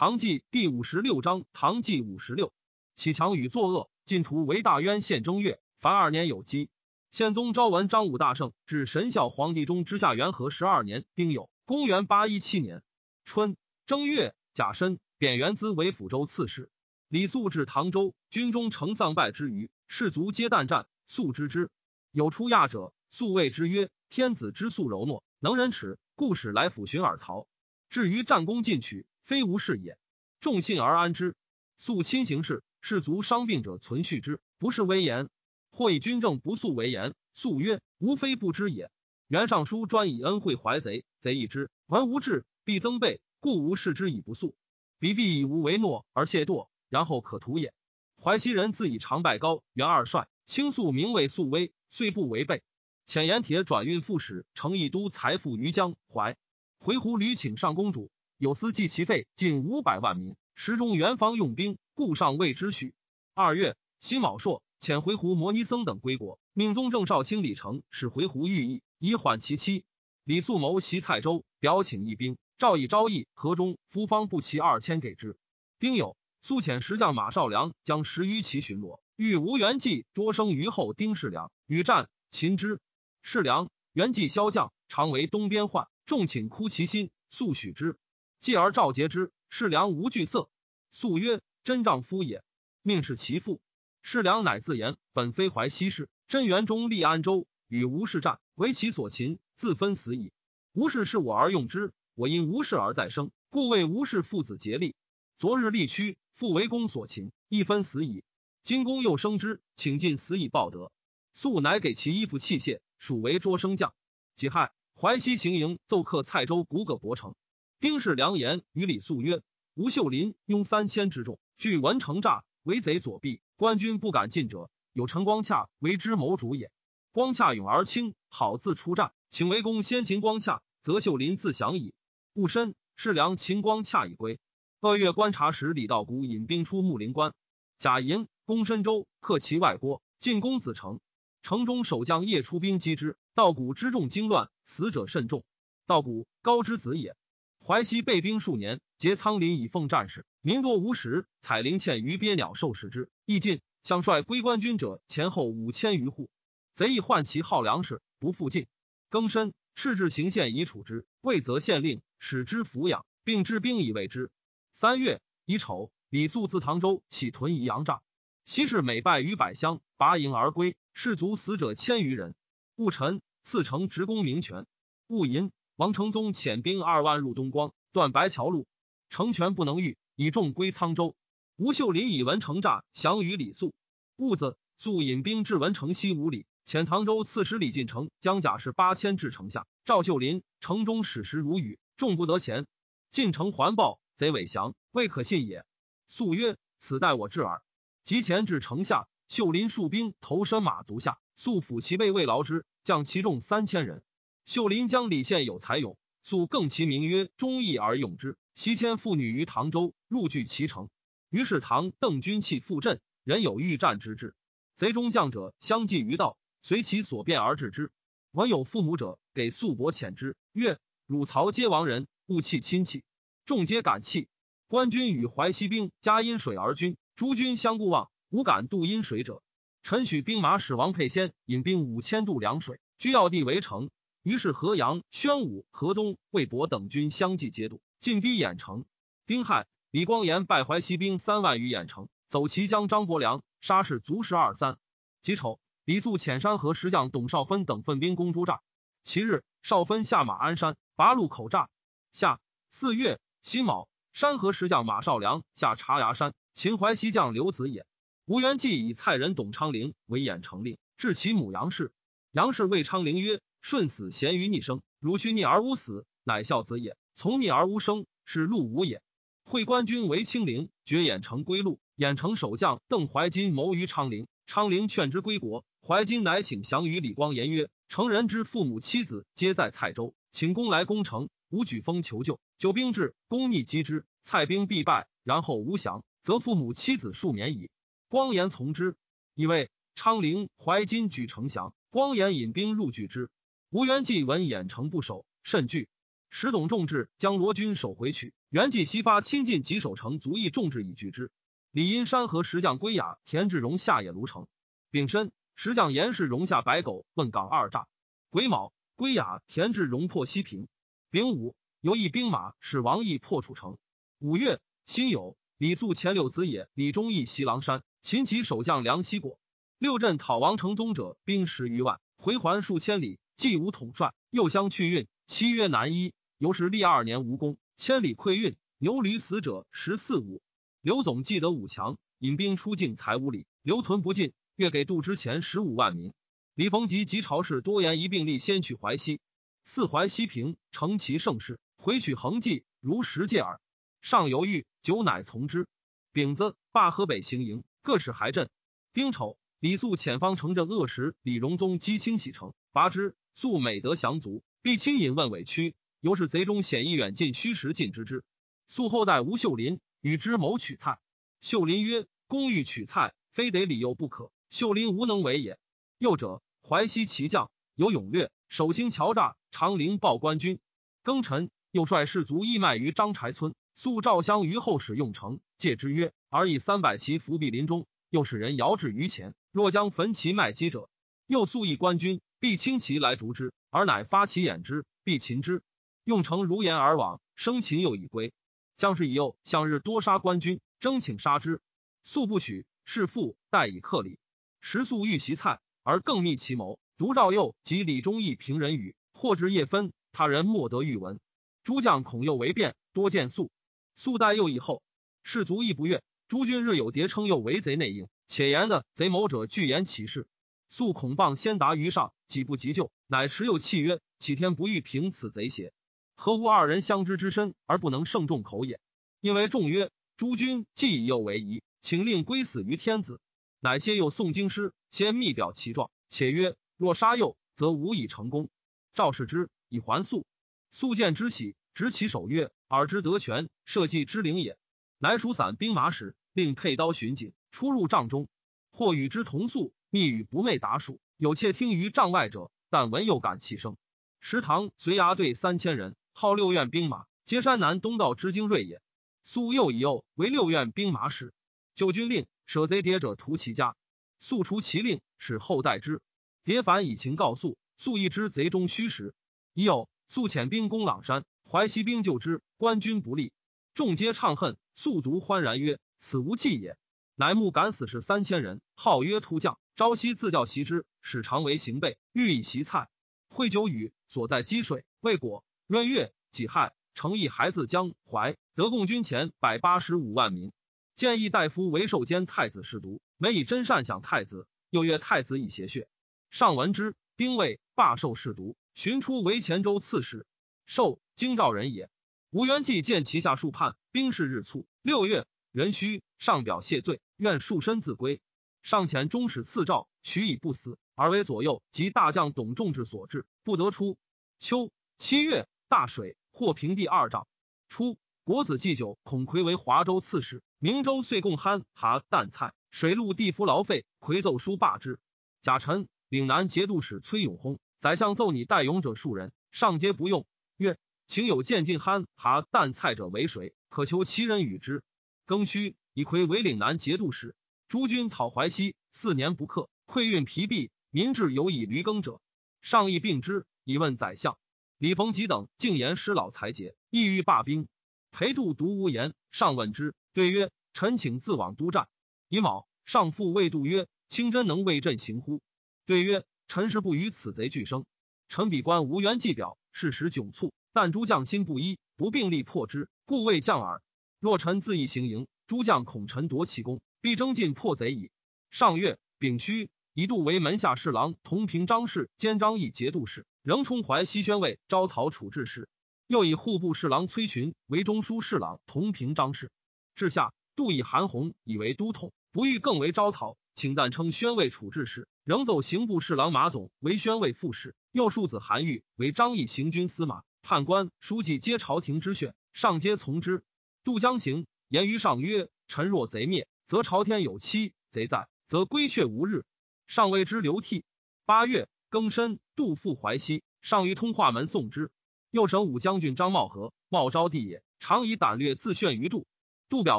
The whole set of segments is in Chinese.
唐纪第五十六章，唐纪五十六，启强与作恶，晋图为大渊县正月，凡二年有基。宪宗昭文张武大圣至神孝皇帝中之下元和十二年丁酉，公元八一七年春正月甲申，贬元资为抚州刺史。李肃至唐州，军中成丧败之余，士卒皆旦战，肃知之。有出亚者，肃谓之曰：“天子之素柔懦，能忍耻，故使来抚寻尔曹。至于战功进取。”非无事也，众信而安之。素亲行事，士卒伤病者存续之，不是威严。或以军政不肃为言，素曰：“吾非不知也。”袁尚书专以恩惠怀贼，贼易之，闻无志必增倍，故无视之以不肃。彼必以无为诺而懈惰，然后可图也。淮西人自以常拜高元二帅，轻素名为素威，遂不违背。遣盐铁转运副使程义都财富于江淮，回鹘屡请上公主。有司计其费近五百万民，时中元方用兵，故尚未知许。二月，辛卯朔，遣回鹘摩尼僧等归国，命宗正少卿李成使回鹘寓意，以缓其期。李素谋袭蔡州，表请义兵，赵以昭义、河中夫方不齐二千给之。丁酉，速遣石将马少良将十余骑巡逻，遇吴元济捉生于后丁世良，与战，擒之。世良元济骁将，常为东边患，众请哭其心，速许之。继而召节之，士良无惧色。素曰：“真丈夫也。”命是其父。士良乃自言：“本非淮西事，真元中立安州，与吴氏战，为其所擒，自分死矣。吴氏是我而用之，我因吴氏而再生，故为吴氏父子竭力。昨日立屈，复为公所擒，一分死矣。今公又生之，请尽死以报德。”素乃给其衣服器械，属为捉生将。己亥，淮西行营奏克蔡州古葛伯城。丁氏良言与李肃曰：“吴秀林拥三千之众，据文成诈，为贼左臂，官军不敢进者，有陈光洽为之谋主也。光洽勇而轻，好自出战，请为公先擒光洽，则秀林自降矣。戊申，士良秦光洽已归。二月，观察时，李道古引兵出木林关，贾银攻深州，克其外郭，进攻子城。城中守将夜出兵击之，道古之众惊乱，死者甚众。道古高之子也。”淮西备兵数年，结仓林以奉战士，民多无食。采灵嵌于鳖鸟兽食之，亦尽。相率归官军者前后五千余户。贼亦患其好粮食，不复进。庚申，赤至行县以处之，未则县令使之抚养，并知兵以为之。三月乙丑，李肃自唐州起屯宜阳诈，昔是每败于百乡，拔营而归，士卒死者千余人。戊辰，赐城职工名权。戊寅。王承宗遣兵二万入东光，断白桥路，成权不能御，以众归沧州。吴秀林以文成诈降于李肃，兀子肃引兵至文成西五里，遣唐州刺史李进城将甲士八千至城下。赵秀林城中矢石如雨，众不得前。进城环抱，贼伪降，未可信也。肃曰：“此待我至耳。”及前至城下，秀林戍兵投身马足下，肃抚其背未劳之，将其众三千人。秀林将李宪有才勇，素更其名曰忠义而用之。西迁妇女于唐州，入据其城。于是唐邓军弃复镇，人有欲战之志。贼中将者相继于道，随其所变而治之。闻有父母者，给素伯遣之，曰：“汝曹皆亡人，勿弃亲戚。”众皆感泣。官军与淮西兵加阴水而军，诸军相顾望，无敢渡阴水者。陈许兵马使王沛先引兵五千渡凉水，居要地围城。于是河阳、宣武、河东、魏博等军相继节度，进逼兖城。丁亥，李光炎败淮西兵三万余兖城，走齐将张伯良，杀士卒十二三。己丑，李肃遣山河石将董少芬等奋兵攻朱栅。其日，少芬下马鞍山，拔路口栅。夏四月辛卯，山河石将马少良下茶崖山，秦淮西将刘子也。吴元济以蔡人董昌龄为兖城令，至其母杨氏。杨氏谓昌龄曰。顺死贤于逆生，如须逆而无死，乃孝子也；从逆而无生，是路无也。会官军为清陵，绝兖城归路。兖城守将邓怀金谋于昌陵，昌陵劝之归国。怀金乃请降于李光炎曰：“成人之父母妻子皆在蔡州，请公来攻城。吾举封求救，九兵至，攻逆击之，蔡兵必败。然后无降，则父母妻子数免矣。”光炎从之，以为昌陵怀金举城降，光炎引兵入拒之。吴元济闻兖城不守，甚惧。使董仲志将罗军守回去，元济西发亲近吉守城，足以众志以拒之。李阴山河石将归雅、田志荣下野卢城。丙申，石将严氏荣下白狗问港二诈。癸卯，归雅、田志荣破西平。丙午，由一兵马使王毅破楚城。五月，辛酉，李肃前六子也，李忠义袭狼山，秦齐守将梁西果。六镇讨王成宗者兵十余万，回还数千里，既无统帅，又相去运，期曰难依。由是历二年无功，千里溃运，牛驴死者十四五。刘总记得武强，引兵出境，才五里，刘屯不进。月给度之前十五万民。李逢吉及朝士多言一并立，先取淮西，四淮西平，成其盛世，回取横计，如十戒耳。上犹豫，久乃从之。丙子，罢河北行营，各使还镇。丁丑，李肃遣方城镇恶时，李荣宗击清洗城，拔之。素美德降卒，必亲引问委屈，由是贼中险意远近，虚实尽知之。素后代吴秀林。与之谋取蔡，秀林曰：“公欲取蔡，非得理由不可。秀林无能为也。又者，淮西骑将有勇略，守兴桥诈，长陵报官军。庚辰，又率士卒义卖于张柴村，素赵襄于后使用城，戒之曰：‘而以三百骑伏壁林中，又使人遥至于前。若将焚其卖机者，又肃义官军，必轻骑来逐之，而乃发其掩之，必擒之。用城如言而往，生擒又已归。’”将士以右向日多杀官军，征请杀之，素不许。是父待以克礼。时素欲袭蔡，而更密其谋。独赵又及李忠义平人语，或至夜分，他人莫得欲闻。诸将恐又为变，多见素。素待又以后，士卒亦不悦。诸军日有谍称又为贼内应，且言的贼谋者拒言其事。素恐谤先达于上，己不急救，乃持又契曰：启天不欲平此贼邪？何无二人相知之深而不能胜众口也？因为众曰：“诸君既以右为宜，请令归死于天子。”乃先又诵经师，先密表其状，且曰：“若杀右，则无以成功。”赵氏之以还素。素见之喜，执其手曰：“尔之得权，社稷之灵也。”乃属散兵马使，令佩刀巡警，出入帐中，或与之同宿，密语不寐达数。有窃听于帐外者，但闻又感其声。食堂随衙队三千人。号六院兵马，皆山南东道之精锐也。素又以右为六院兵马使，就军令舍贼谍者屠其家。素除其令，使后代之。谍反以情告素，素亦知贼中虚实。已有素遣兵攻朗山，淮西兵救之，官军不利，众皆怅恨。素独欢然曰：“此无计也。”乃募敢死士三千人，号曰突将。朝夕自教习之，使常为行备，欲以习菜。会酒雨，所在积水，未果。闰月己亥，成邑孩子江淮，得贡军前百八十五万民。建议大夫为受监太子侍读，每以真善享太子。又曰太子以邪血。上闻之，丁未罢受侍读，寻出为前州刺史。授京兆人也。吴元济见其下数叛，兵势日促。六月，壬戌，上表谢罪，愿束身自归。上遣中使赐诏，许以不死，而为左右及大将董仲志所制，不得出。秋七月。大水，或平地二丈。初，国子祭酒，孔魁为华州刺史，明州遂贡憨蛤淡菜，水陆地夫劳费，魁奏书罢之。甲辰，岭南节度使崔永薨，宰相奏拟代勇者数人，上皆不用。曰：请有见尽憨蛤淡菜者为谁？可求其人与之。庚戌，以魁为岭南节度使。诸军讨淮西，四年不克，溃运疲弊，民志有以驴耕者。上议并之，以问宰相。李逢吉等竟言师老才杰，意欲罢兵。裴度独无言。上问之，对曰：“臣请自往督战。”乙卯，上父谓度曰：“清真能为朕行乎？”对曰：“臣实不与此贼俱生。臣比官无缘计表，事实窘促，但诸将心不一，不并力破之，故未降耳。若臣自意行营，诸将恐臣夺其功，必争进破贼矣。”上月丙戌，以度为门下侍郎，同平张氏兼张毅节度使。仍充淮西宣慰招讨处置使，又以户部侍郎崔群为中书侍郎，同平张氏。至下，杜以韩弘以为都统，不欲更为招讨，请但称宣慰处置使。仍奏刑部侍郎马总为宣慰副使，又庶子韩愈为张毅行军司马。判官、书记皆朝廷之选，上皆从之。杜将行，言于上曰：“臣若贼灭，则朝天有期；贼在，则归阙无日。”上谓之流涕。八月。庚申，杜复淮西，上于通化门送之。右省武将军张茂和，茂昭帝也，常以胆略自炫于杜。杜表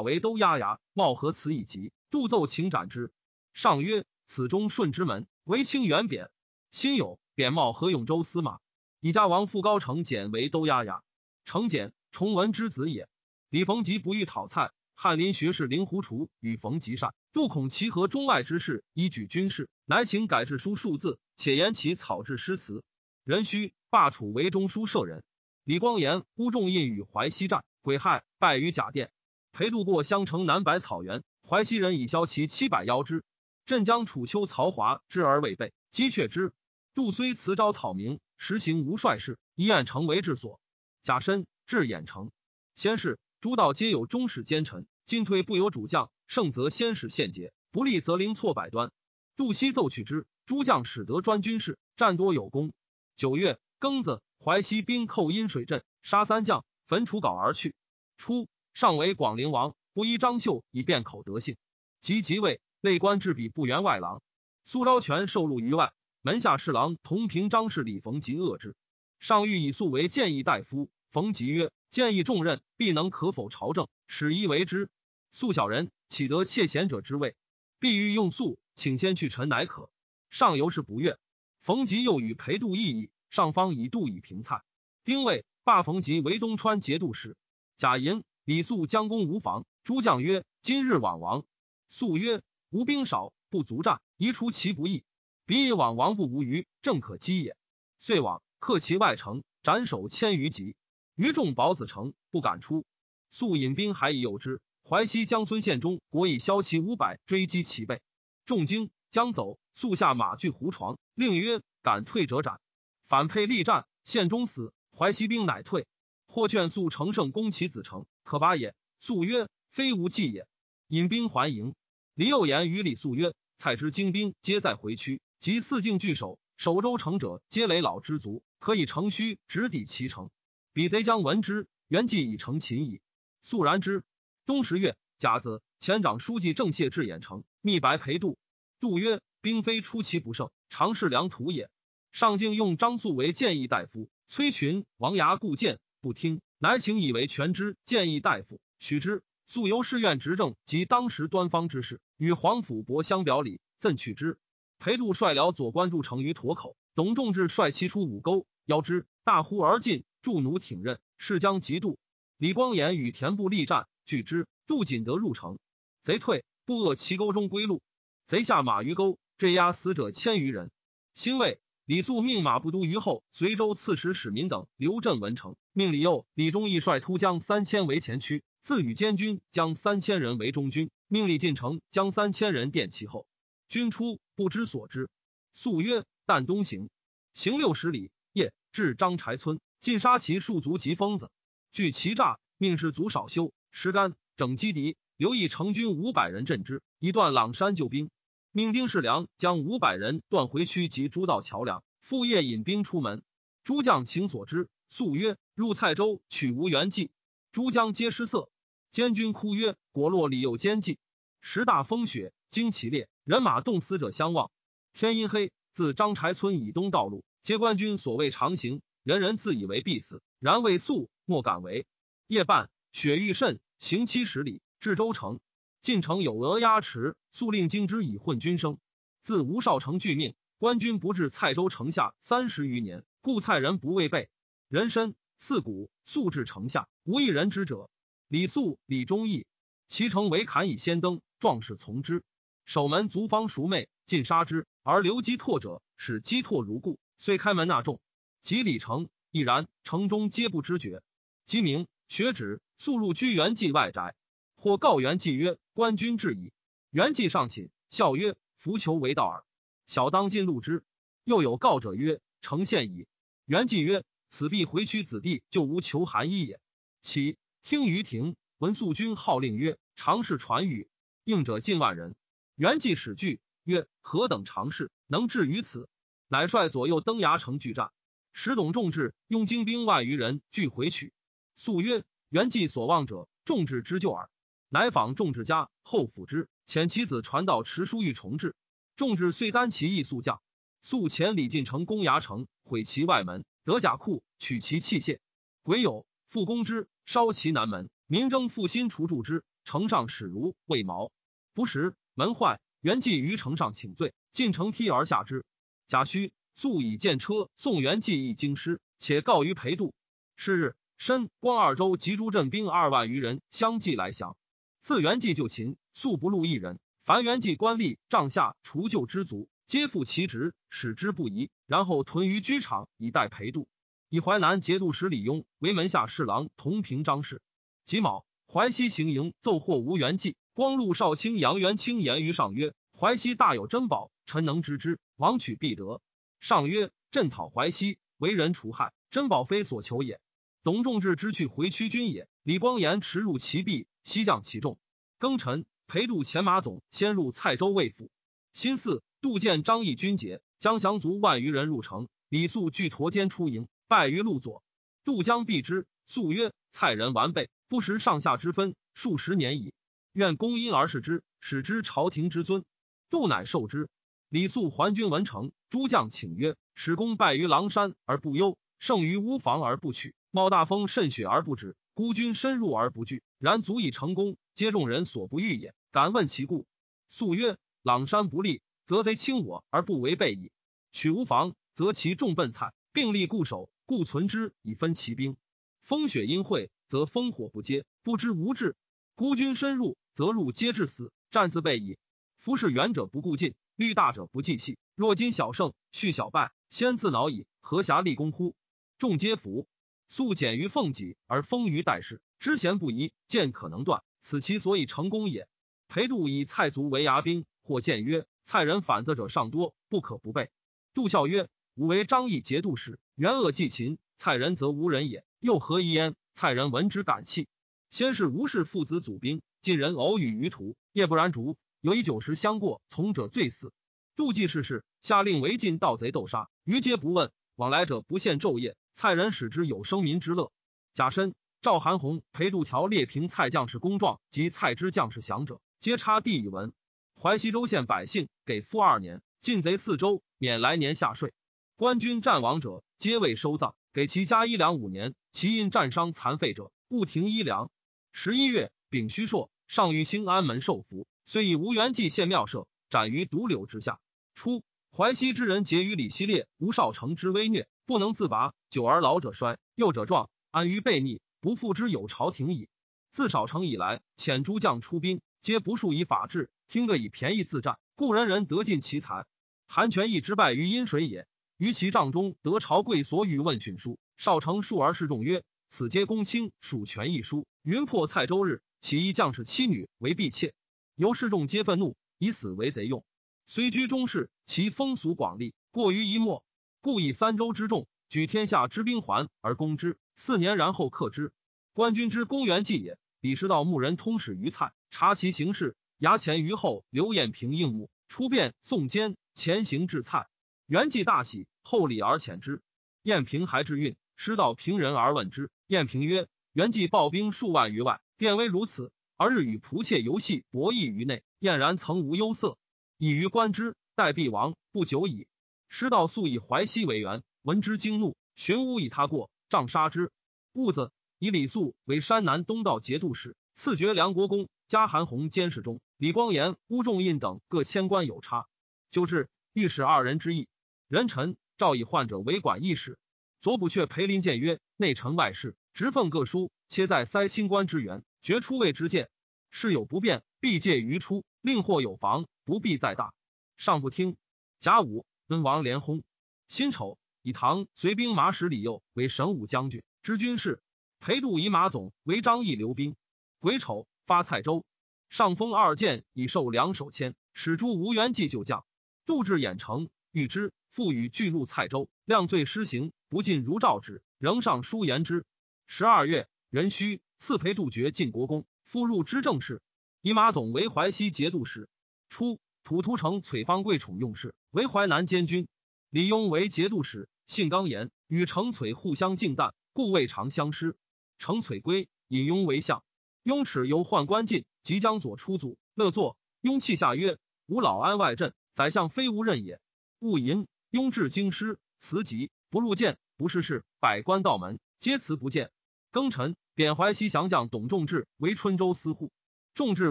为都押牙，茂和此以疾，杜奏请斩之。上曰：“此中顺之门，为清元贬。”辛酉，贬茂和永州司马。以家王父高成简为都押牙。成简，崇文之子也。李逢吉不欲讨蔡，翰林学士令狐楚与冯吉善，杜恐其和中外之事，依举军事，乃请改制书数字，且言其草制诗词。壬戌，罢楚为中书舍人。李光炎、乌仲印与淮西战，癸亥，败于贾殿。裴度过襄城南百草原，淮西人以消其七百妖之。镇将楚丘曹华知而未备，击却之。杜虽辞招讨名，实行无帅事，以兖城为治所。贾申至兖城，先是诸道皆有忠士奸臣，进退不由主将。胜则先使献捷，不利则凌错百端。杜西奏取之，诸将使得专军事，战多有功。九月庚子，淮西兵寇阴水镇，杀三将，焚楚稿而去。初。上为广陵王，不依张绣以便口德性。及即位，内官置笔不员外郎。苏昭权受禄于外，门下侍郎同平张氏李逢吉恶之。上欲以素为谏议大夫，逢吉曰：“谏议重任，必能可否朝政？使一为之。素小人，岂得窃贤者之位？必欲用素，请先去臣乃可。”上由是不悦。冯吉又与裴度议议，上方以度以平蔡。丁未，罢冯吉为东川节度使。贾银。李肃将攻无妨，诸将曰：“今日往王。”肃曰：“吾兵少，不足战，宜出其不意。彼以往王不无虞，正可击也。”遂往，克其外城，斩首千余级。余众保子城，不敢出。肃引兵还以诱之。淮西将孙献忠国以骁骑五百追击其背，众惊，将走。肃下马具胡床，令曰：“敢退者斩。”反沛力战，献忠死，淮西兵乃退。或劝肃乘胜攻其子城。可拔也。素曰：“非无计也。”引兵还营。李幼言与李素曰：“蔡之精兵皆在回区，及四境据守，守州城者皆累老之卒，可以乘虚直抵其城。彼贼将闻之，元计已成擒矣。”肃然之。冬十月甲子，前长书记郑谢至兖城，密白裴度。度曰：“兵非出其不胜，常是良图也。”上敬用张肃为谏议大夫，崔群、王牙固谏不听。乃请以为全之，谏议大夫许之。素由侍院执政及当时端方之事，与皇甫伯相表里，赠取之。裴度率辽左官筑城于妥口，董仲志率其出五沟，邀之，大呼而进，助弩挺刃，势将急渡。李光炎与田部力战，拒之。杜锦德入城，贼退，不遏其沟中归路。贼下马于沟，坠压死者千余人。兴未。李肃命马步都于后，随州刺史史民等留镇文城。命李佑、李忠义率突将三千为前驱，自与监军将三千人为中军。命李进城将三千人殿其后。军出不知所之。肃曰：“但东行，行六十里，夜至张柴村，尽杀其戍卒及疯子，据其诈，命士卒少修，石干整击敌。留意成军五百人镇之，一段朗山救兵。”命丁世良将五百人断回区及诸道桥梁，复夜引兵出门。诸将请所知，素曰：“入蔡州取无元计。”诸将皆失色。监军哭曰：“果落里有奸计。”时大风雪，惊其烈，人马冻，死者相望。天阴黑，自张柴村以东道路，皆官军所谓长行，人人自以为必死，然未速，莫敢为。夜半，雪愈甚，行七十里，至州城。晋城有鹅鸭池，速令京之以混军生。自吴少成拒命，官军不至蔡州城下三十余年，故蔡人不畏备。人参刺骨，速至城下，无一人知者。李肃、李忠义，其城为坎以先登，壮士从之。守门卒方熟昧，尽杀之，而留击拓者，使击拓如故。遂开门纳众。及李成亦然，城中皆不知觉。即明学止，速入居元济外宅。或告元济曰：“官军至矣。”元济上寝，笑曰：“浮求为道耳。小当今录之。”又有告者曰：“成献矣。”元济曰：“此必回屈子弟，就无求寒衣也。”其听于庭，闻肃君号令曰：“常侍传语，应者近万人。”元济始惧，曰：“何等常侍，能至于此？”乃率左右登崖城拒战。使董仲志用精兵万余人拒回取。素曰：“元济所望者，众志之救耳。”乃访众志家，后辅之，遣其子传道持书欲重治。众志遂单其义速降，速遣李进城攻牙城，毁其外门，得甲库，取其器械。癸酉，复攻之，烧其南门。民征复心，除助之。城上使如未毛，不时门坏。元济于城上请罪，进城踢而下之。贾诩素以见车送元济一京师，且告于裴度。是日，申光二州及诸镇兵二万余人相继来降。自元济就秦，素不录一人。凡元济官吏帐下除旧之族，皆复其职，使之不疑。然后屯于居场，以待裴度。以淮南节度使李邕为门下侍郎，同平章事。己卯，淮西行营奏获吴元济。光禄少卿杨元清言于上曰：“淮西大有珍宝，臣能知之，王取必得。”上曰：“朕讨淮西，为人除害，珍宝非所求也。”董仲志之去回驱军也。李光炎驰入其壁，西降其众。庚辰，裴度前马总先入蔡州卫府。辛巳，杜建张义军节，将降卒万余人入城。李肃据驼肩出营，败于路左。杜将避之，肃曰：“蔡人完备，不识上下之分，数十年矣。”愿公因而视之，使之朝廷之尊。杜乃受之。李肃还军文成，诸将请曰：“使公败于狼山而不忧，胜于乌房而不取。冒大风渗血而不止，孤军深入而不惧，然足以成功，皆众人所不欲也。敢问其故？”素曰：“朗山不利，则贼轻我而不为备矣；取乌房，则其众奔蔡，并立固守，故存之以分其兵。风雪阴晦，则烽火不接，不知无志。孤军深入。”则入皆致死，战自备矣。夫是远者不顾近，虑大者不计细。若今小胜，续小败，先自恼矣，何暇立功乎？众皆服。素简于奉己，而丰于待事，知贤不疑，见可能断，此其所以成功也。裴度以蔡族为牙兵，或见曰：“蔡人反则者尚多，不可不备。”杜笑曰：“吾为张翼节度使，元恶继秦，蔡人则无人也，又何疑焉？”蔡人闻之感泣。先是吴氏父子祖兵。晋人偶与于途，夜不燃烛，有以酒食相过，从者醉死。妒忌世，下令为晋盗贼斗杀，于皆不问。往来者不限昼夜。蔡人使之有生民之乐。贾申、赵韩红、裴度条列平蔡将士公状及蔡之将士降者，皆插地以文。淮西州县百姓给付二年，晋贼四州免来年下税。官军战亡者，皆未收葬，给其家衣粮五年。其因战伤残废者，勿停衣粮。十一月，丙戌朔。上于兴安门受服，遂以无缘祭献庙舍，斩于独柳之下。初，淮西之人结于李希烈、吴少成之威虐，不能自拔。久而老者衰，幼者壮，安于悖逆，不复之有朝廷矣。自少成以来，遣诸将出兵，皆不数以法治，听得以便宜自战，故人人得尽其才。韩权义之败于阴水也，于其帐中得朝贵所与问讯书。少成数而示众曰：“此皆公卿属权义书，云破蔡州日。”起义将士妻女为婢妾，由示众皆愤怒，以死为贼用。虽居中士，其风俗广利，过于一末，故以三州之众举天下之兵还而攻之。四年，然后克之。官军之公元纪也。李师道牧人通使于蔡，察其形势，衙前于后。刘彦平应募，出便宋监，前行至蔡。元济大喜，厚礼而遣之。彦平还至运，师道平人而问之。彦平曰：“元济暴兵数万余外。”便威如此，而日与仆妾游戏博弈于内，俨然曾无忧色。以于观之，待必亡不久矣。师道素以淮西为援，闻之惊怒，寻乌以他过，杖杀之。兀子以李肃为山南东道节度使，赐爵梁国公，加韩弘监视中。李光炎、乌仲印等各迁官有差。就至御史二人之意，人臣诏以患者为管议使。左补阙裴林谏曰：内臣外事，直奉各书，切在塞清官之源。绝出位之见，事有不便，必借于出；令或有防，不必再大。上不听。甲午，温王连薨。辛丑，以唐随兵马使李佑为神武将军，知军事。裴度以马总为张翼留兵。癸丑，发蔡州。上封二剑，以受两手签，使诸吴元济旧将。杜至兖城，欲之，复与拒入蔡州，量罪施行，不尽如诏旨，仍上书言之。十二月，壬戌。赐裴度爵晋国公，复入知政事。以马总为淮西节度使。初，土图城璀方贵宠用事，为淮南监军。李邕为节度使，性刚言，与程璀互相敬惮，故未尝相失。程璀归，引雍为相。雍齿由宦官进，即将左出祖，乐作。雍泣下曰：“吾老安外镇，宰相非吾任也。”勿淫。雍至京师，辞疾，不入见，不是事，百官道门皆辞不见。庚辰，贬淮西降将董仲志为春州司户。仲志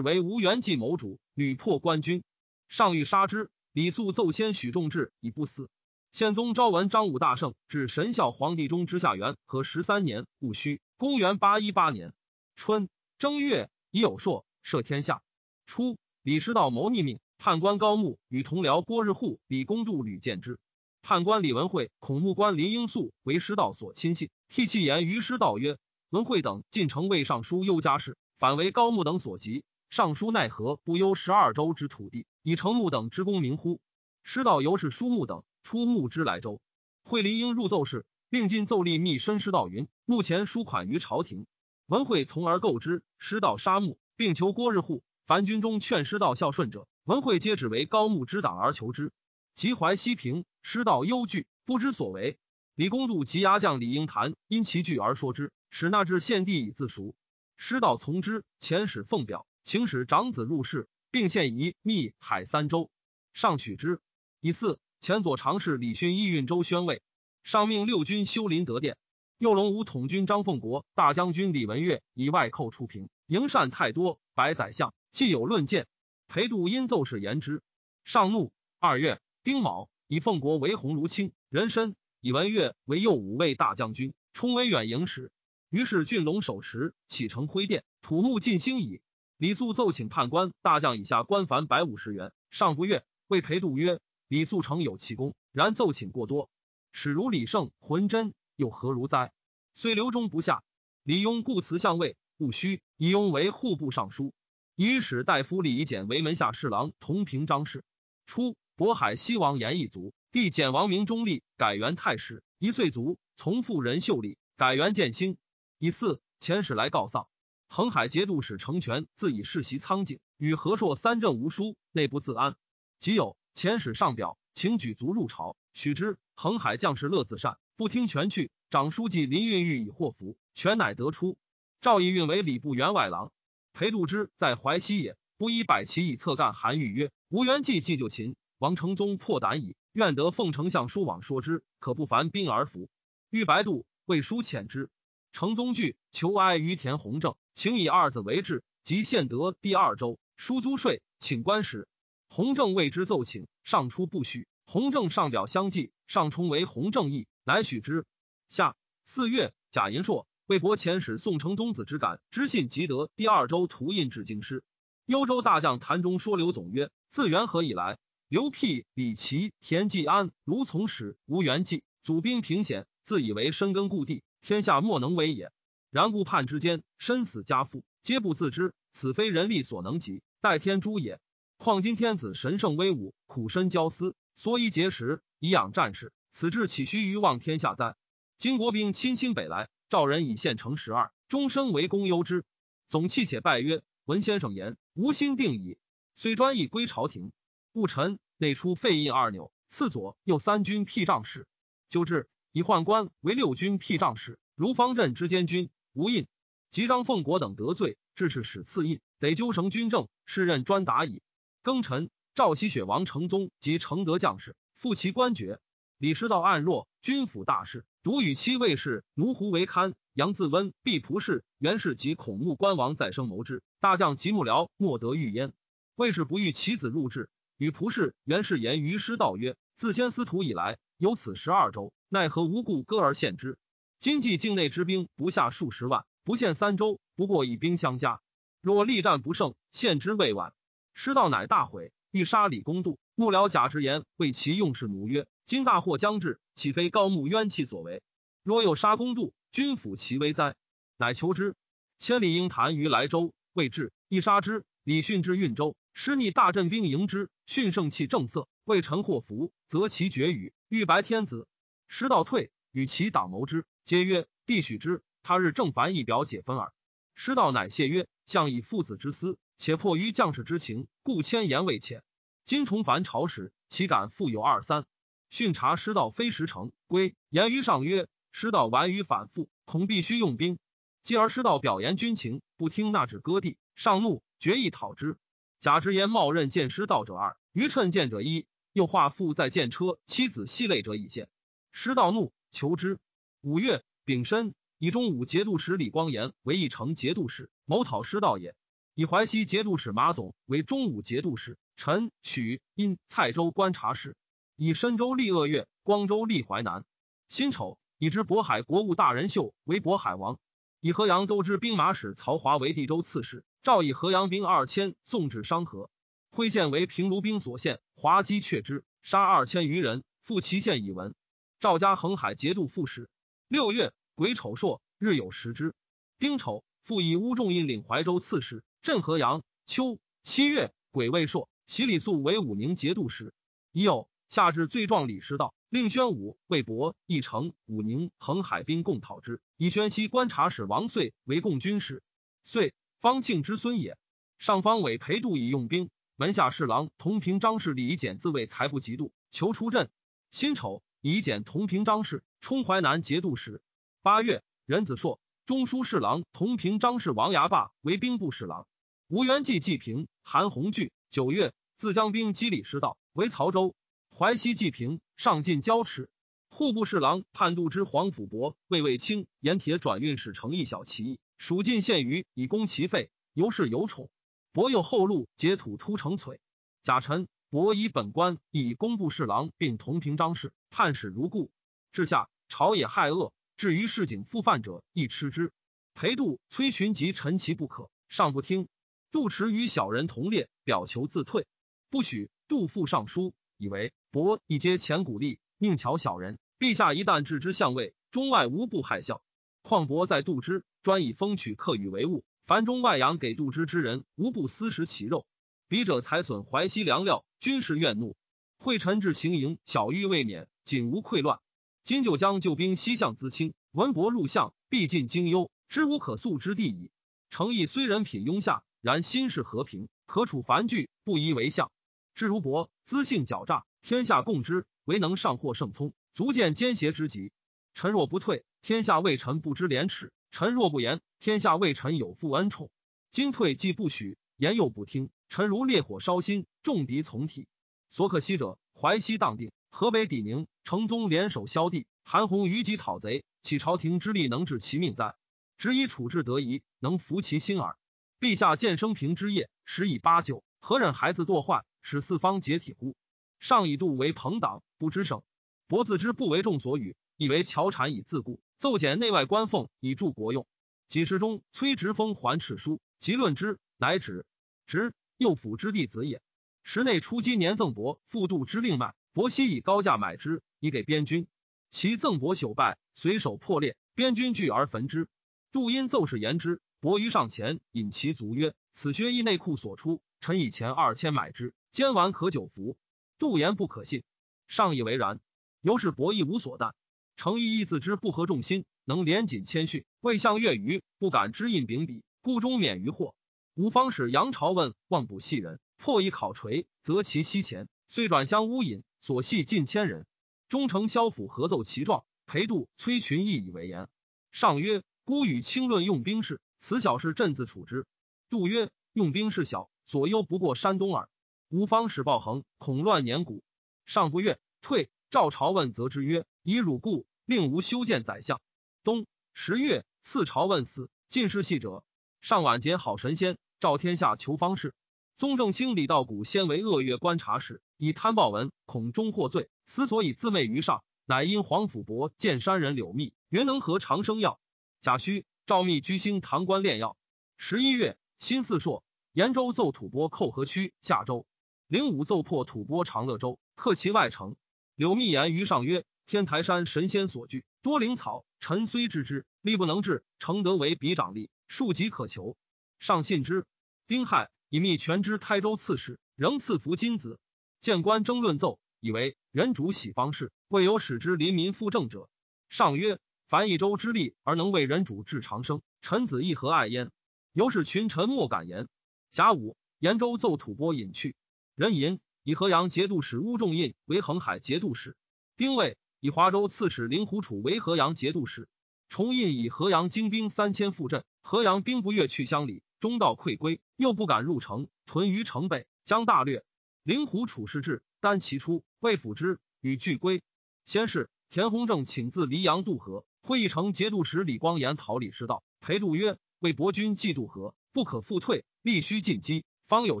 为吴元济谋主，屡破官军，上欲杀之。李肃奏先许仲志以不死。宪宗昭文张武大圣至神孝皇帝中之下元和十三年戊戌，公元八一八年春正月，已有朔，赦天下。初，李师道谋逆命，判官高木与同僚郭日户、李公度屡见之。判官李文惠、孔目官林英素为师道所亲信，替其言于师道曰：“文惠等进城为尚书忧家事，反为高木等所及。尚书奈何不忧十二州之土地，以成木等之功名乎？”师道由是书木等。出木之莱州，惠林应入奏事，并进奏立密申师道云：目前书款于朝廷，文惠从而购之。师道杀木，并求郭日户。凡军中劝师道孝顺者，文惠皆指为高木之党而求之。及淮西平，师道忧惧，不知所为。李公度及牙将李应谈因其惧而说之，使纳至献帝以自赎。师道从之，遣使奉表，请使长子入仕，并献仪密海三州，上取之。以四。前左常侍李勋义运州宣慰，上命六军修林德殿。右龙武统军张凤国、大将军李文岳以外寇出平，营善太多，百宰相既有论谏。裴度因奏事言之，上怒。二月丁卯，以凤国为鸿胪卿，人参；以文岳为右武卫大将军，充为远营使。于是郡龙手持启程挥殿，土木尽兴矣。李肃奏请判官大将以下官凡百五十元，上不悦，谓裴度曰。李肃诚有其功，然奏请过多，使如李胜、浑真，又何如哉？虽刘忠不下，李雍故辞相位，戊戌，以雍为户部尚书，以使大夫李简为门下侍郎，同平章事。初，渤海西王严义卒，帝简王明中立，改元太师。一岁卒，从父仁秀立，改元建兴。以四，遣使来告丧。恒海节度使成权自以世袭苍井，与和硕三镇无书，内不自安。即有。遣使上表，请举族入朝，许之。恒海将士乐自善，不听权去。长书记林运欲以祸福，权乃得出。赵义运为礼部员外郎。裴度之在淮西也，不以百骑以侧干韩愈曰：“吴元济既就秦，王承宗破胆矣。愿得奉丞相书往说之，可不凡兵而服。”欲白度，魏书遣之。承宗惧，求哀于田弘正，请以二子为质，即献得第二州，书租税，请官时。弘正为之奏请，上出不许。弘正上表相继，上充为弘正义，乃许之。下四月，贾银硕、为博遣使宋承宗子之感知信，即得第二州图印至京师。幽州大将谭中说刘总曰：自元和以来，刘辟、李琦、田季安、卢从史、吴元济祖兵平险，自以为深根故地，天下莫能为也。然顾叛之间，身死家父，皆不自知，此非人力所能及，待天诛也。况今天子神圣威武，苦身骄私，所以节食以养战士，此志岂须于望天下哉？金国兵亲侵北来，赵人以县城十二，终身为公忧之。总气且拜曰：“文先生言，无心定矣。”虽专意归朝廷。戊辰，内出废印二纽，赐左右三军辟帐使。就至，以宦官为六军辟帐使，如方镇之监军，无印。及张凤国等得罪，致使使赐印，得纠绳军政，是任专达矣。庚辰，赵喜雪王承宗及承德将士复其官爵。李师道暗弱，军府大事，独与七卫士奴胡为堪。杨自温、毕仆氏、袁氏及孔目官王再生谋之。大将吉木僚莫得遇焉。魏氏不欲其子入质，与仆氏、袁氏言于师道曰：“自先司徒以来，有此十二州，奈何无故割而献之？今计境内之兵不下数十万，不献三州，不过以兵相加。若力战不胜，献之未晚。”师道乃大悔，欲杀李公度。幕僚贾直言为其用事奴曰：“今大祸将至，岂非高木冤气所为？若有杀公度，君抚其危哉？”乃求之。千里应谈于莱州，未至，亦杀之。李训至运州，师逆大阵兵迎之，训盛气正色，未臣祸福，则其绝语，欲白天子。师道退，与其党谋之，皆曰：“帝许之。”他日正凡一表解分耳。师道乃谢曰：“相以父子之私。”且迫于将士之情，故千言未遣。今重返朝时，岂敢复有二三？训察师道非实诚，归言于上曰：“师道顽于反复，恐必须用兵。”继而师道表言军情，不听纳旨割地，上怒，决意讨之。贾直言冒任见师道者二，余趁见者一，又画父在见车妻子系累者已见。师道怒，求之。五月丙申，以中武节度使李光炎为义城节度使，谋讨师道也。以淮西节度使马总为中武节度使，陈许因蔡州观察使。以深州立鄂越，光州立淮南。辛丑，以知渤海国务大人秀为渤海王。以河阳都知兵马使曹华为地州刺史。诏以河阳兵二千送至商河。徽县为平卢兵所献，滑稽却之，杀二千余人。复其县以闻。赵家横海节度副使。六月癸丑朔，日有食之。丁丑，复以乌仲印领怀州刺史。镇河阳。秋七月，癸未朔，袭李肃为武宁节度使。已有下至罪状李师道，令宣武、魏博、义成、武宁、横海兵共讨之。以宣西观察使王遂为共军使。遂方庆之孙也。上方委裴度以用兵。门下侍郎同平张氏李简自谓才不及度，求出镇。辛丑，以简同平张氏充淮南节度使。八月，任子硕中书侍郎同平张氏王牙霸为兵部侍郎。吴元济济平，韩弘聚。九月，自将兵击李师道，为曹州。淮西济平，上进交齿。户部侍郎判度之黄甫伯魏卫清盐铁转运使成一小奇，蜀晋献于以攻其费，尤是有宠。伯有后路截土突成璀。贾臣伯以本官以工部侍郎并同平章事，判使如故。至下朝野害恶，至于市井复犯者，亦吃之。裴度、崔群及陈其不可，上不听。杜持与小人同列，表求自退，不许。杜复上书，以为伯一皆前鼓励，宁巧小人。陛下一旦置之相位，中外无不害笑。况伯在杜之，专以风取客与为物，凡中外扬给杜之之人，无不私食其肉。彼者财损淮西粮料，军事怨怒。惠臣至行营，小狱未免，仅无溃乱。今就将救兵西向资清，文伯入相，必尽荆忧，知无可诉之地矣。诚意虽人品庸下。然心事和平，可处繁剧，不宜为相。至如伯资性狡诈，天下共之，唯能上获圣聪，足见奸邪之极。臣若不退，天下未臣不知廉耻；臣若不言，天下为臣有负恩宠。今退既不许，言又不听，臣如烈火烧心，众敌从体。所可惜者，淮西荡定，河北抵宁，成宗联手萧地，韩弘于己讨贼，岂朝廷之力能治其命哉？只以处置得宜，能服其心耳。陛下见生平之业，时以八九，何忍孩子堕患，使四方解体乎？上以度为朋党，不知省。伯自知不为众所与，以为乔产以自固，奏减内外官俸以助国用。几时中，崔直封还敕书，即论之，乃止。直右辅之弟子也。时内初积年赠伯复度之令脉，伯悉以高价买之，以给边军。其赠伯朽败，随手破裂，边军聚而焚之。杜因奏事言之。伯于上前引其足曰：“此靴衣内裤所出，臣以前二千买之，坚完可久服。”杜言不可信，上以为然。由是伯亦无所惮。诚意亦自知不合众心，能廉谨谦逊，未向越余，不敢知印秉笔，故终免于祸。吴方使杨朝问望补系人，破以考锤，择其西前，遂转相乌引，所系近千人。忠诚萧府合奏其状，裴度、崔群亦以为言。上曰：“孤与轻论用兵事。”此小事，朕自处之。杜曰：“用兵事小，所忧不过山东耳。吴方使暴横，恐乱年谷。上不悦，退。赵朝问则之曰：‘以汝故，令吾修建宰相。’冬十月，赐朝问死。进士系者，上晚节好神仙，召天下求方士。宗正卿李道古先为恶月观察使，以贪报文，恐终获罪，思所以自媚于上。乃因黄甫伯见山人柳密，云能合长生药。贾诩。”赵密居兴唐官炼药。十一月，辛巳朔，延州奏吐蕃寇河区下州。灵武奏破吐蕃长乐州，克其外城。柳密言于上曰：“天台山神仙所居，多灵草。臣虽知之，力不能治。诚得为彼长力，庶几可求。”上信之。丁亥，以密权知台州刺史，仍赐服金子。谏官争论奏，以为人主喜方士，未有使之临民复政者。上曰。凡一州之力而能为人主治长生，臣子亦何爱焉？由是群臣莫敢言。甲午，延州奏吐蕃隐去。人寅，以河阳节度使乌仲印为恒海节度使。丁未，以华州刺史令狐楚为河阳节度使。重印以河阳精兵三千赴镇，河阳兵不越去乡里，中道溃归，又不敢入城，屯于城北，将大略。令狐楚是至，单其出，未抚之，与俱归。先是，田弘正请自黎阳渡河。会议成节度使李光炎逃李师道，裴度曰：“为伯君既渡河，不可复退，必须进击，方有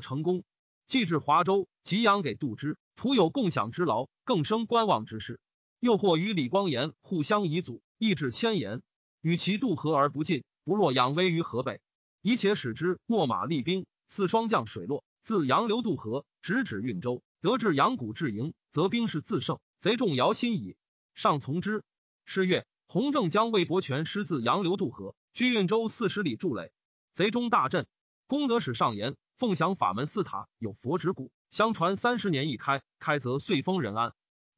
成功。”既至华州，即养给杜之，徒有共享之劳，更生观望之事。又或与李光炎互相遗阻，意志千言，与其渡河而不进，不若养威于河北。以且使之秣马厉兵，四双将水落，自杨流渡河，直指运州，得至阳谷至营，则兵势自胜，贼众摇心矣。上从之。是月，洪正将魏伯权师自杨流渡河，居运州四十里筑垒，贼中大震。功德使上言，凤翔法门寺塔有佛指骨，相传三十年一开，开则岁丰人安。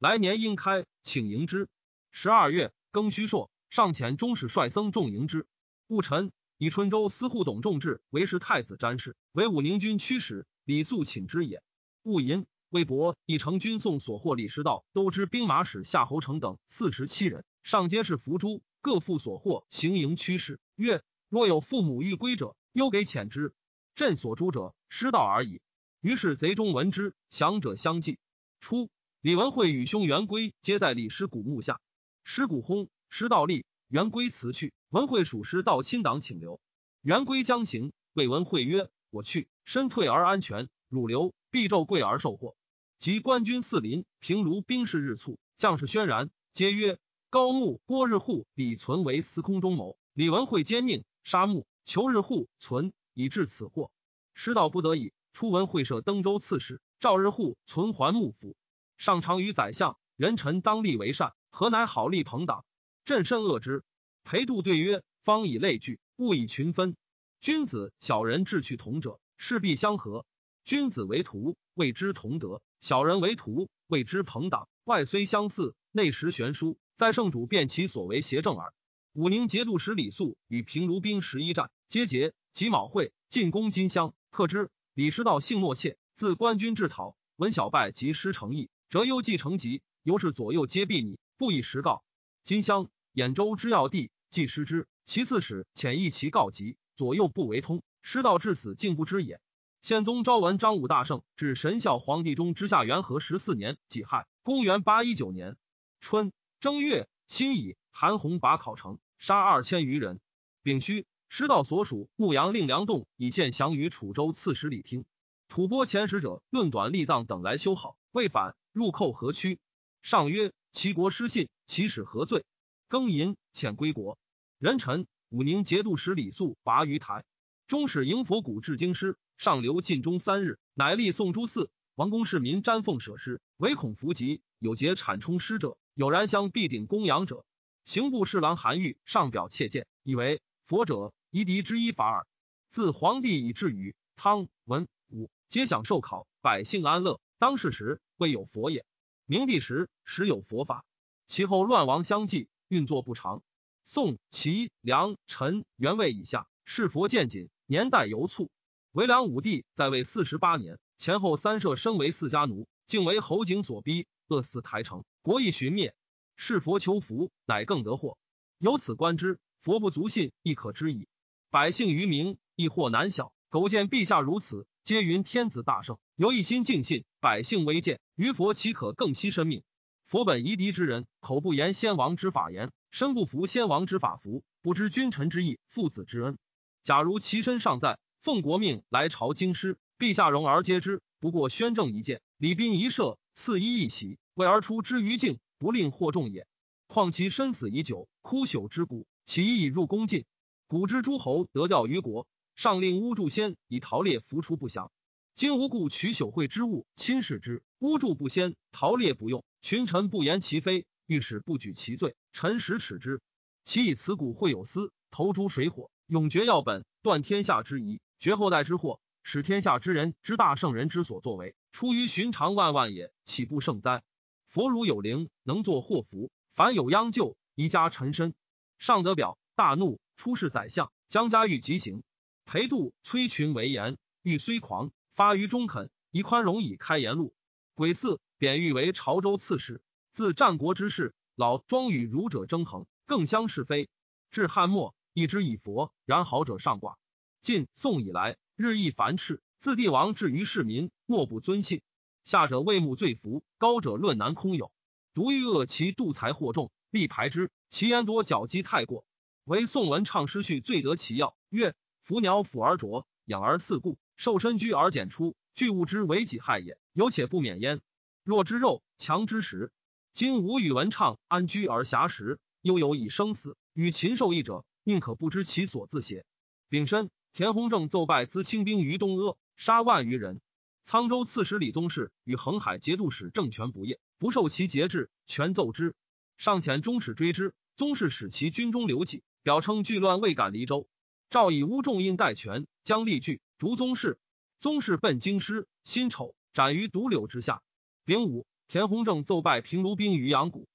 来年应开，请迎之。十二月庚戌朔，上遣中使率僧众迎之。戊辰。以春州司户董仲志为是太子詹事，为武宁军驱使。李肃请之也。戊寅，魏博以成军送所获李师道都知兵马使夏侯成等四十七人，上皆是伏诛，各负所获，行营驱使。曰：若有父母欲归者，忧给遣之。朕所诛者，师道而已。于是贼中闻之，降者相继。初，李文惠与兄元归皆在李师古墓下。师古薨，师道立，元归辞去。文惠属师到亲党请留，元归将行，谓文惠曰：“我去，身退而安全；汝留，必骤贵而受祸。”及官军四邻，平卢兵士日促，将士轩然，皆曰：“高木郭日户李存为司空中谋，李文惠奸佞，杀木求日户存，以致此祸。”师道不得已，出文会设登州刺史，赵日户存还幕府。上常于宰相，人臣当立为善，何乃好立朋党？朕甚恶之。裴度对曰：“方以类聚，物以群分。君子小人志趣同者，势必相合。君子为徒，谓之同德；小人为徒，谓之朋党。外虽相似，内实悬殊，在圣主辨其所为邪正耳。”武宁节度使李肃与平卢兵十一战，皆捷。己卯会进攻金乡，克之。李师道性懦怯，自官军至讨，闻小败及失诚意，折忧既成疾，由是左右皆避你，不以实告。金乡兖州之要地。既失之，其次使遣意其告急，左右不为通，师道至死竟不知也。宪宗昭文张武大圣至神孝皇帝中之下元和十四年己亥，公元八一九年春正月，辛乙，韩弘拔考城，杀二千余人。丙戌，师道所属牧羊令梁栋以献降于楚州刺史李听，吐蕃遣使者论短立藏等来修好，未返，入寇河曲。上曰：齐国失信，其使何罪？庚寅，遣归国。人臣武宁节度使李肃拔于台，中使迎佛谷至京师，上留晋中三日，乃立宋诸寺。王公市民瞻奉舍师，唯恐伏疾，有节产充师者，有燃香必顶供养者。刑部侍郎韩愈上表切谏，以为佛者夷狄之一法耳。自皇帝以至于汤文武，皆享受考，百姓安乐。当世时未有佛也。明帝时时有佛法，其后乱亡相继，运作不长。宋齐梁陈元魏以下，是佛渐谨，年代犹促。为梁武帝在位四十八年，前后三舍生为四家奴，竟为侯景所逼，饿死台城，国亦寻灭。是佛求福，乃更得祸。由此观之，佛不足信，亦可知矣。百姓愚民，亦或难晓。苟见陛下如此，皆云天子大圣，由一心敬信，百姓为贱，于佛岂可更惜生命？佛本夷狄之人，口不言先王之法言。身不服先王之法服，不知君臣之义，父子之恩。假如其身尚在，奉国命来朝京师，陛下容而接之，不过宣政一见，礼宾一射，赐衣一袭，为而出之于境，不令惑众也。况其身死已久，枯朽之骨，其已入宫禁。古之诸侯得调于国，上令巫祝先以陶猎伏出不祥。今无故取朽秽之物侵蚀之，巫祝不先，陶猎不用，群臣不言其非。御史不举其罪，臣实耻之。其以此古会有司，投诸水火，永绝要本，断天下之疑，绝后代之祸，使天下之人之大圣人之所作为，出于寻常万万也，岂不胜哉？佛如有灵，能作祸福，凡有殃救，宜加臣身。上德表，大怒，出仕宰相，将家欲极刑。裴度崔群为言，欲虽狂，发于中肯，以宽容以开言路。癸巳，贬欲为潮州刺史。自战国之事，老庄与儒者争衡，更相是非。至汉末，一之以佛，然好者上寡。晋宋以来，日益繁炽。自帝王至于市民，莫不尊信。下者畏目罪服，高者论难空有。独欲恶其度财惑众，力排之，其言多矫击太过。唯宋文唱诗序最得其要，曰：“伏鸟俯而啄，养而饲故，受身居而简出，具物之为己害也，有且不免焉。若之肉，强之食。今吾与文畅安居而暇食，悠有以生死，与禽兽异者，宁可不知其所自邪？”丙申，田弘正奏拜资清兵于东阿，杀万余人。沧州刺史李宗室与恒海节度使政权不业，不受其节制，全奏之。上遣中使追之，宗室使其军中留骑。表称巨乱未敢离州，诏以乌重印代权，将立据逐宗室。宗室奔京师，辛丑斩于独柳之下。丙午，田弘正奏拜平卢兵于阳谷。